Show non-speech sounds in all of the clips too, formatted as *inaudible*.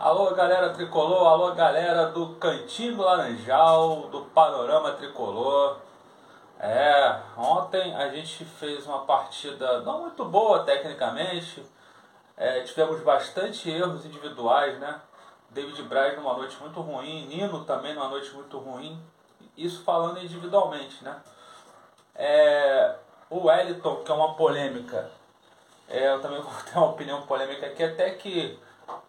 Alô galera tricolor, alô galera do Cantinho do Laranjal, do Panorama Tricolor. É, ontem a gente fez uma partida não muito boa tecnicamente, é, tivemos bastante erros individuais, né? David Braz numa noite muito ruim, Nino também numa noite muito ruim, isso falando individualmente, né? É, o Wellington, que é uma polêmica, é, eu também *laughs* vou ter uma opinião polêmica aqui, até que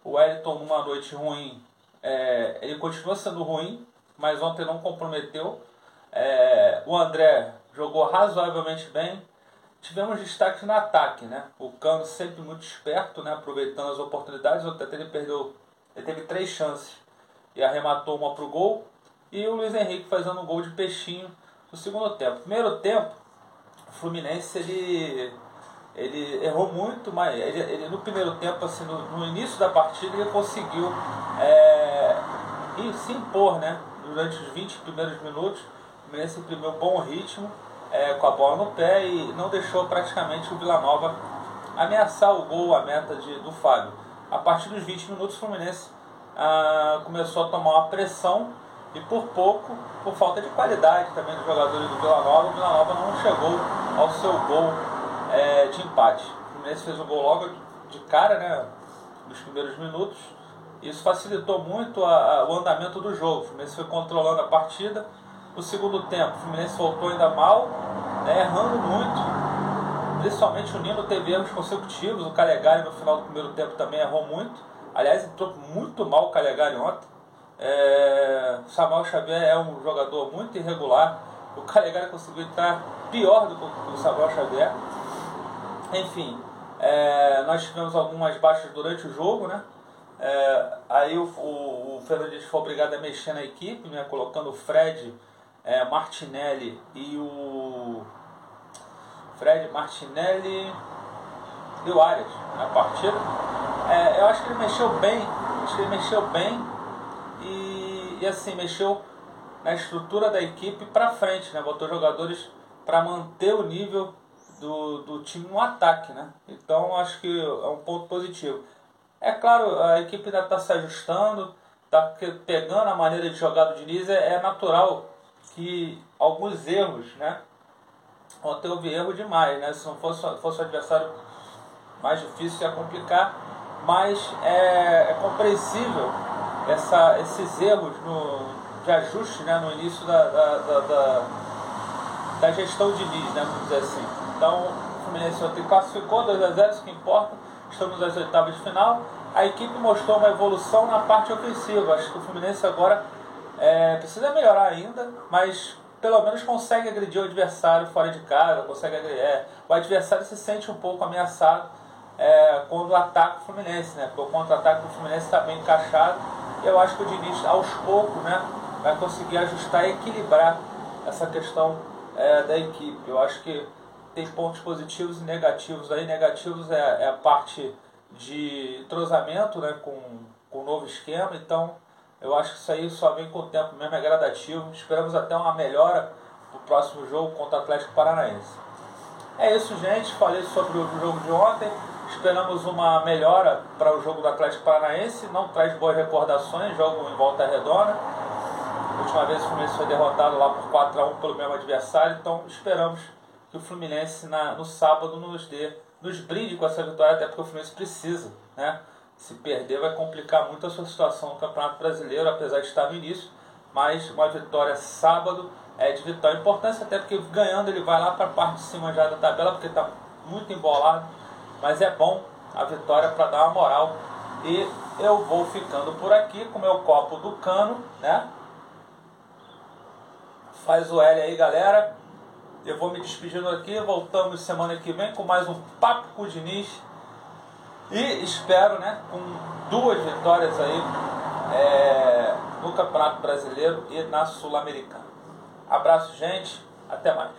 o Wellington, numa noite ruim, é, ele continua sendo ruim, mas ontem não comprometeu. É, o André jogou razoavelmente bem. Tivemos destaque no ataque, né? O Cano sempre muito esperto, né? Aproveitando as oportunidades. Até ele perdeu, ele teve três chances e arrematou uma para o gol. E o Luiz Henrique fazendo um gol de peixinho no segundo tempo. Primeiro tempo, o Fluminense ele ele errou muito, mas ele, ele no primeiro tempo, assim, no, no, início da partida, ele conseguiu é, se impor né, durante os 20 primeiros minutos. O Fluminense imprimiu um bom ritmo é, com a bola no pé e não deixou praticamente o Vila Nova ameaçar o gol, a meta de, do Fábio. A partir dos 20 minutos, o Fluminense ah, começou a tomar uma pressão e por pouco, por falta de qualidade também dos jogadores do Vila Nova, o Vila Nova não chegou ao seu gol é, de empate. O Fluminense fez o gol logo de cara, né, nos primeiros minutos. Isso facilitou muito a, a, o andamento do jogo. O Fluminense foi controlando a partida. No segundo tempo, o Fluminense voltou ainda mal, né, errando muito. Principalmente o Nino teve erros consecutivos. O Calegari no final do primeiro tempo também errou muito. Aliás, entrou muito mal o Calegari ontem. É, Samuel Xavier é um jogador muito irregular. O Calegari conseguiu entrar pior do que o Samuel Xavier. Enfim, é, nós tivemos algumas baixas durante o jogo, né? É, aí o, o, o Fernandes foi obrigado a mexer na equipe, né? colocando o Fred, é, Martinelli e o. Fred, Martinelli e o Arias na partida. É, eu acho que ele mexeu bem, acho que ele mexeu bem e, e assim, mexeu na estrutura da equipe para frente, né? Botou jogadores para manter o nível do, do time no ataque, né? Então acho que é um ponto positivo. É claro, a equipe ainda está se ajustando, está pegando a maneira de jogar do Diniz, é, é natural que alguns erros, né? Ontem houve erro demais, né? Se não fosse, fosse o adversário mais difícil ia complicar, mas é, é compreensível essa, esses erros no, de ajuste né, no início da, da, da, da, da gestão de Diniz, né, vamos dizer assim. Então, o Fluminense ontem classificou 2 a 0 isso que importa. Estamos nas oitavas de final. A equipe mostrou uma evolução na parte ofensiva. Acho que o Fluminense agora é, precisa melhorar ainda, mas pelo menos consegue agredir o adversário fora de casa, consegue é, o adversário se sente um pouco ameaçado é, quando ataca o Fluminense, né? Porque o contra-ataque do Fluminense está bem encaixado. Eu acho que o Diniz, aos poucos, né, vai conseguir ajustar e equilibrar essa questão é, da equipe. Eu acho que tem pontos positivos e negativos. Aí negativos é, é a parte de entrosamento né, com, com o novo esquema, então eu acho que isso aí só vem com o tempo mesmo, é gradativo. Esperamos até uma melhora no próximo jogo contra o Atlético Paranaense. É isso, gente. Falei sobre o jogo de ontem. Esperamos uma melhora para o jogo do Atlético Paranaense. Não traz boas recordações, jogo em volta redonda. Última vez o Fluminense foi derrotado lá por 4 a 1 pelo mesmo adversário, então esperamos que o Fluminense na, no sábado nos dê, nos brinde com essa vitória, até porque o Fluminense precisa, né? Se perder vai complicar muito a sua situação no Campeonato Brasileiro, apesar de estar no início, mas uma vitória sábado é de vital importância, até porque ganhando ele vai lá para a parte de cima já da tabela, porque está muito embolado, mas é bom a vitória para dar uma moral. E eu vou ficando por aqui com meu copo do cano, né? Faz o L aí, galera. Eu vou me despedindo aqui, voltamos semana que vem com mais um Papo com o Diniz. E espero, né, com duas vitórias aí é, no Campeonato Brasileiro e na Sul-Americana. Abraço, gente. Até mais.